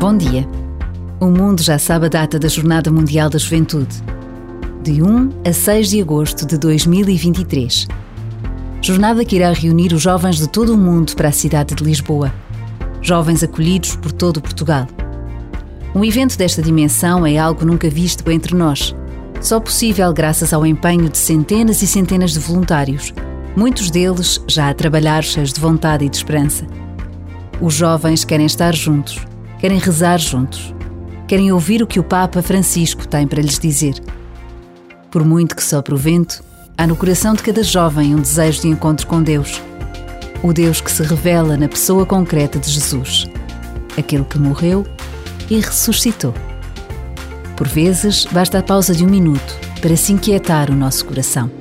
Bom dia. O mundo já sabe a data da Jornada Mundial da Juventude. De 1 a 6 de agosto de 2023. Jornada que irá reunir os jovens de todo o mundo para a cidade de Lisboa. Jovens acolhidos por todo o Portugal. Um evento desta dimensão é algo nunca visto entre nós. Só possível graças ao empenho de centenas e centenas de voluntários, muitos deles já a trabalhar cheios de vontade e de esperança. Os jovens querem estar juntos, querem rezar juntos, querem ouvir o que o Papa Francisco tem para lhes dizer. Por muito que sopre o vento, há no coração de cada jovem um desejo de encontro com Deus. O Deus que se revela na pessoa concreta de Jesus, aquele que morreu e ressuscitou. Por vezes, basta a pausa de um minuto para se inquietar o nosso coração.